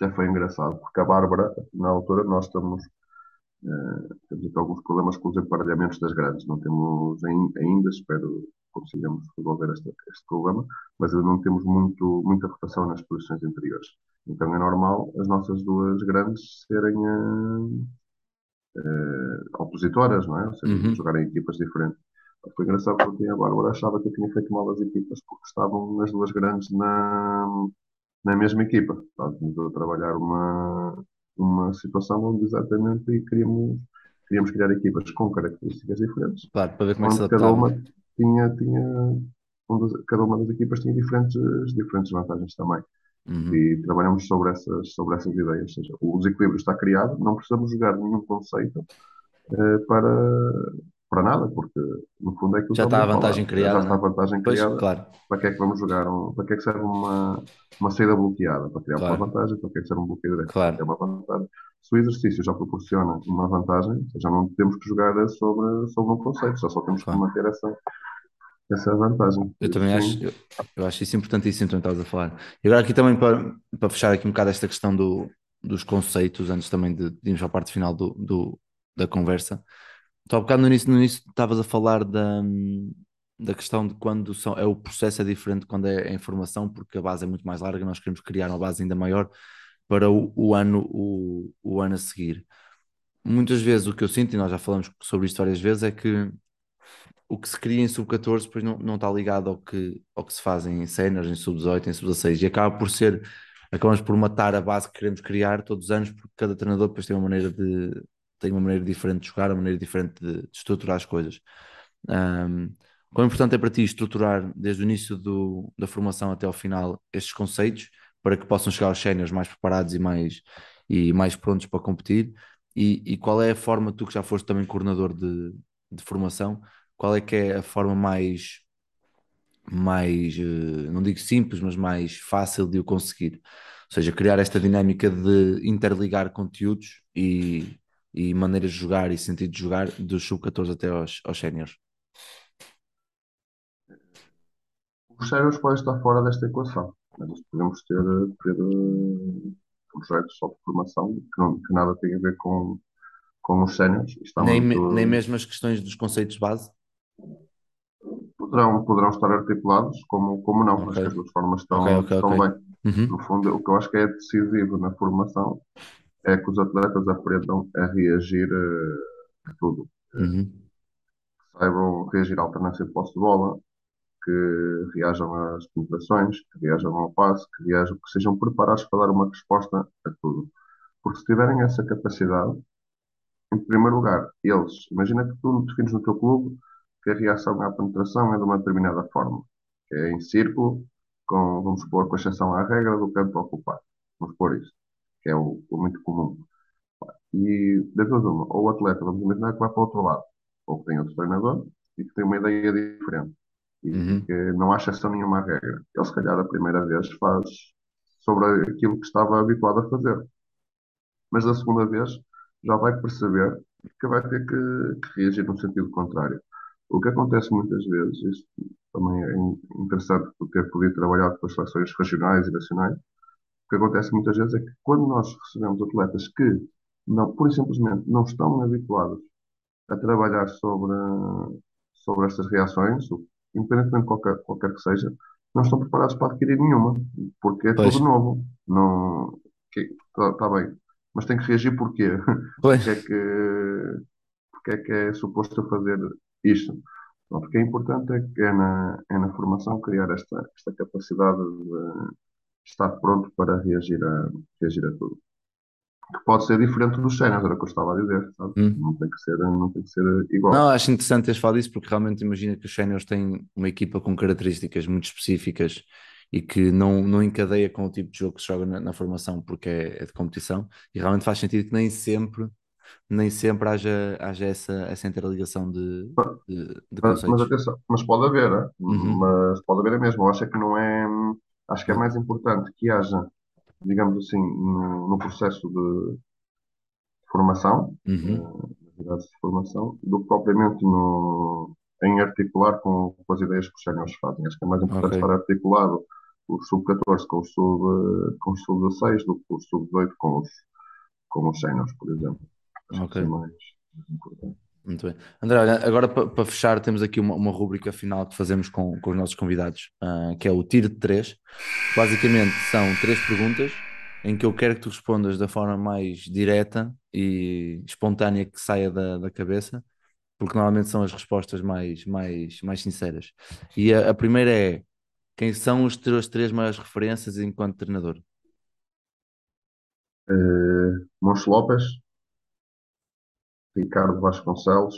S2: até foi engraçado, porque a Bárbara, na altura, nós estamos, eh, temos aqui alguns problemas com os emparelhamentos das grandes, não temos ain- ainda, espero que consigamos resolver este, este problema, mas ainda não temos muito, muita rotação nas posições interiores. Então é normal as nossas duas grandes serem eh, eh, opositoras, não é? Ou seja,
S1: Uhum.
S2: jogarem em equipas diferentes. Foi engraçado porque a Bárbara achava que eu tinha feito mal as equipas porque estavam as duas grandes na, na mesma equipa. Estávamos a trabalhar uma, uma situação onde exatamente queríamos, queríamos criar equipas com características diferentes,
S1: Claro, para ver como é que se
S2: cada uma tinha, tinha cada uma das equipas tinha diferentes, diferentes vantagens também.
S1: Uhum.
S2: E trabalhamos sobre essas, sobre essas ideias. Ou seja, o desequilíbrio está criado, não precisamos jogar nenhum conceito eh, para, para nada, porque no fundo é aquilo
S1: Já
S2: que
S1: está a vantagem
S2: falar.
S1: criada,
S2: Já está a vantagem
S1: Pois,
S2: criada.
S1: claro,
S2: Para que é que vamos jogar? Um, para que é que serve uma, uma saída bloqueada? Para criar
S1: Claro.
S2: uma vantagem? Para que é que serve um bloqueio direto?
S1: Claro.
S2: É uma vantagem. Se o exercício já proporciona uma vantagem, já não temos que jogar sobre, sobre um conceito, já só temos
S1: Claro.
S2: que manter essa, essa vantagem.
S1: Eu também acho, eu, eu acho isso importantíssimo, também estavas a falar. E agora aqui também para, para fechar aqui um bocado esta questão do, dos conceitos, antes também de, de irmos à parte final do, do- da conversa. Então, bocado no início, no início estavas a falar da, da questão de quando são, é o processo é diferente quando é a informação, porque a base é muito mais larga, nós queremos criar uma base ainda maior para o, o ano, o, o ano a seguir. Muitas vezes o que eu sinto, e nós já falamos sobre isto várias vezes, é que o que se cria em sub-14 depois não, não está ligado ao que, ao que se faz em séniores, em sub-18, em sub-16 e acaba por ser, acabamos por matar a base que queremos criar todos os anos porque cada treinador depois tem uma maneira de tem uma maneira diferente de jogar, uma maneira diferente de, de estruturar as coisas. Um, quão importante é para ti estruturar desde o início do, da formação até ao final estes conceitos para que possam chegar aos séniores mais preparados e mais, e mais prontos para competir? E, e qual é a forma, tu que já foste também coordenador de, de formação, qual é que é a forma mais, mais, eh, não digo simples, mas mais fácil de o conseguir? Ou seja, criar esta dinâmica de interligar conteúdos e, e maneiras de jogar e sentido de jogar dos sub-14 até aos, aos séniores.
S2: Os séniores podem estar fora desta equação, nós podemos ter, ter eh, projetos só de formação que, não, que nada tem a ver com, com os séniores.
S1: Nem,
S2: muito-
S1: nem mesmo as questões dos conceitos base?
S2: poderão, poderão estar articulados, como, como não.
S1: Ok.
S2: Acho que as duas formas estão,
S1: Ok, ok,
S2: estão bem.
S1: Uhum.
S2: No fundo, o que eu acho que é decisivo na formação é que os atletas aprendam a reagir eh, a tudo.
S1: Uhum.
S2: Saibam reagir à alternância de posse de bola, que reajam às penetrações, que reajam ao passe, que, reajam, que sejam preparados para dar uma resposta a tudo. Porque se tiverem essa capacidade, em primeiro lugar, eles, imagina que tu defines no teu clube que a reação à penetração é de uma determinada forma, que é em círculo, com, vamos supor, com exceção à regra do campo ocupado. Vamos supor isso, que é o, o muito comum. E, das duas uma, ou o atleta, vamos imaginar que vai para o outro lado, ou que tem outro treinador e que tem uma ideia diferente e
S1: Uhum.
S2: que não há exceção nenhuma à regra. Ele, se calhar, a primeira vez faz sobre aquilo que estava habituado a fazer. Mas da segunda vez já vai perceber que vai ter que, que reagir no sentido contrário. O que acontece muitas vezes, isto também é in- interessante por ter podido trabalhar com as seleções regionais e nacionais, o que acontece muitas vezes é que quando nós recebemos atletas que não, pura e simplesmente não estão habituados a trabalhar sobre, sobre estas reações, independentemente de qualquer, qualquer que seja, não estão preparados para adquirir nenhuma, porque é
S1: Pois.
S2: tudo novo. Não, está tá bem, mas tem que reagir porquê?
S1: Pois.
S2: Porque é que, porque é que é suposto fazer isto? O que é importante é, que é, na, é na formação criar esta, esta capacidade de estar pronto para reagir a, reagir a tudo. Que pode ser diferente dos séniores, era o que eu estava a dizer?
S1: Hum.
S2: Não, tem que ser, não tem que ser igual.
S1: Não, acho interessante teres falado isso porque realmente imagina que os séniores têm uma equipa com características muito específicas e que não, não encadeia com o tipo de jogo que se joga na, na formação porque é, é de competição e realmente faz sentido que nem sempre nem sempre haja, haja essa, essa interligação de, de, de
S2: Mas, mas atenção, mas pode haver, é?
S1: Uhum.
S2: mas pode haver mesmo. Eu acho que não é. Acho que é mais importante que haja, digamos assim, no, no processo de formação,
S1: Uhum.
S2: eh, atividades de formação, do que propriamente no, em articular com, com as ideias que os séniores fazem. Acho que é mais importante
S1: Ok.
S2: estar articulado os sub-14 com os sub, com os sub-16 do que os sub-18 com os, com os séniores, por exemplo. Acho
S1: Ok.
S2: que é mais importante.
S1: Muito bem. André, olha, agora para fechar, temos aqui uma, uma rúbrica final que fazemos com, com os nossos convidados, ah, que é o tiro de três. Basicamente, são três perguntas em que eu quero que tu respondas da forma mais direta e espontânea que saia da, da cabeça, porque normalmente são as respostas mais, mais, mais sinceras. E a, a primeira é: quem são os teus três maiores referências enquanto treinador?
S2: Eh, Moncho Lopes, Ricardo Vasconcelos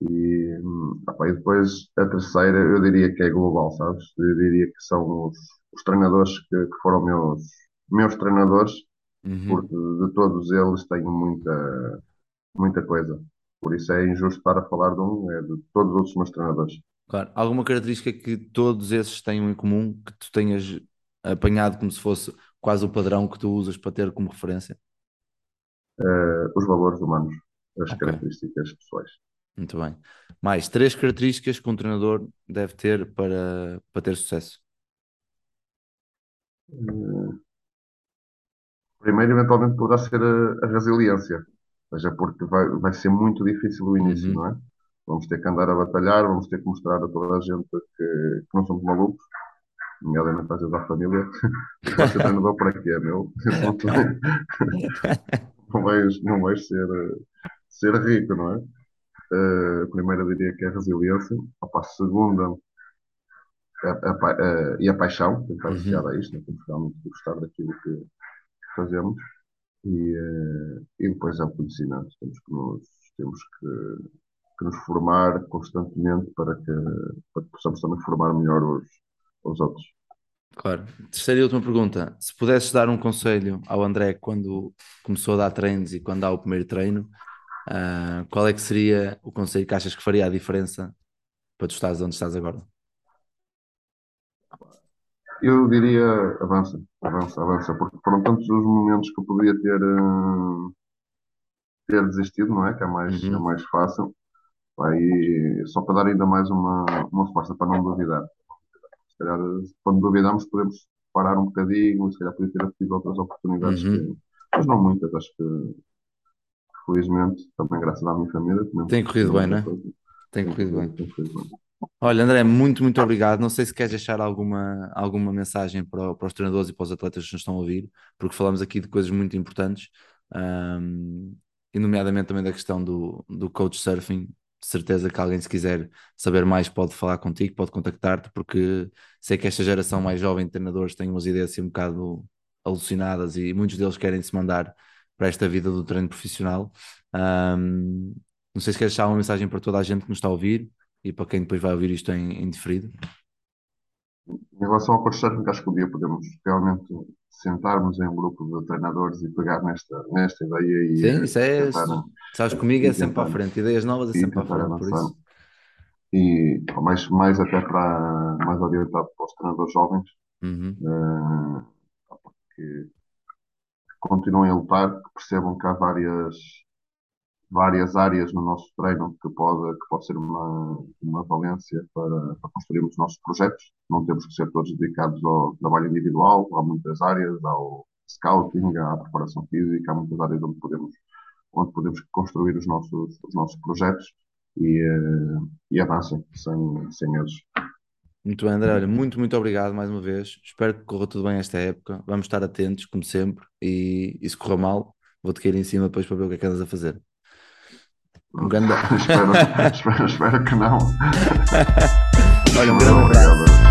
S2: e, hum, ah pá, e depois a terceira eu diria que é global, sabes? Eu diria que são os, os treinadores que, que foram meus, meus treinadores,
S1: Uhum.
S2: porque de todos eles tenho muita, muita coisa. Por isso é injusto estar a falar de um, é de todos os outros meus treinadores.
S1: Claro. Alguma característica que todos esses tenham em comum que tu tenhas apanhado como se fosse quase o padrão que tu usas para ter como referência?
S2: Eh, os valores humanos, as
S1: Ok.
S2: características pessoais.
S1: Muito bem. Mais três características que um treinador deve ter para, para ter sucesso.
S2: Eh, Primeiro, eventualmente, poderá ser a, a resiliência, ou seja, porque vai, vai ser muito difícil o início,
S1: Uhum.
S2: não é? Vamos ter que andar a batalhar, vamos ter que mostrar a toda a gente que, que não somos malucos, nomeadamente às vezes à família. Vai ser treinador para quê, meu? Não vais, não vais ser, eh, ser rico, não é? Eh, a primeira diria que é a resiliência. Opa, a segunda, a, a a- e a paixão, tem que estar
S1: Uhum.
S2: associada a isto, né? temos que realmente gostar daquilo que fazemos. E, eh, e depois é o conhecimento. Temos que nos, temos que, que nos formar constantemente para que, para que possamos também formar melhor os, os outros.
S1: Claro. Terceira e última pergunta. Se pudesses dar um conselho ao André quando começou a dar treinos e quando dá o primeiro treino, ah, qual é que seria o conselho que achas que faria a diferença para tu estares onde estás agora?
S2: Eu diria avança, avança, avança, porque foram tantos os momentos que eu poderia ter, eh, ter desistido, não é? Que é mais, é
S1: Uhum.
S2: mais fácil. E só para dar ainda mais uma, uma força para não duvidar. Calhar, quando duvidamos, podemos parar um bocadinho, se calhar podia ter tido outras oportunidades,
S1: Uhum.
S2: que, mas não muitas. Acho que, felizmente, também graças à minha família,
S1: Tem corrido bem, não é? Tem corrido bem.
S2: tem corrido bem.
S1: Olha, André, muito, muito obrigado. Não sei se queres deixar alguma, alguma mensagem para, para os treinadores e para os atletas que nos estão a ouvir, porque falamos aqui de coisas muito importantes, ahm, e nomeadamente também da questão do, do coach surfing. De certeza que alguém, se quiser saber mais, pode falar contigo, pode contactar-te, porque sei que esta geração mais jovem de treinadores tem umas ideias assim um bocado alucinadas e muitos deles querem se mandar para esta vida do treino profissional. Ahm, não sei se queres deixar uma mensagem para toda a gente que nos está a ouvir e para quem depois vai ouvir isto em, em diferido.
S2: Em relação ao coach surfing, acho que um dia podemos realmente sentarmos em um grupo de treinadores e pegar nesta, nesta ideia e
S1: Sim, isso é.
S2: tentar,
S1: Sabes, comigo é sempre para frente, ideias novas é sempre para frente, por isso.
S2: E mais, mais até para mais orientado para os treinadores jovens,
S1: Uhum,
S2: eh, que continuem a lutar, que percebam que há várias, várias áreas no nosso treino que pode, que pode ser uma, uma valência para, para os nossos projetos. Não temos que ser todos dedicados ao trabalho individual, há muitas áreas, ao scouting, à preparação física, há muitas áreas onde podemos, onde podemos construir os nossos, os nossos projetos e, eh, e avancem sem, sem medos.
S1: Muito bem, André. Olha, muito, muito obrigado mais uma vez. Espero que corra tudo bem esta época. Vamos estar atentos, como sempre. E, e se correr mal, vou-te cair em cima depois para ver o que é que andas a fazer. Um grande.
S2: espero, espero, espero que não.
S1: Olha, um
S2: Muito
S1: grande abraço.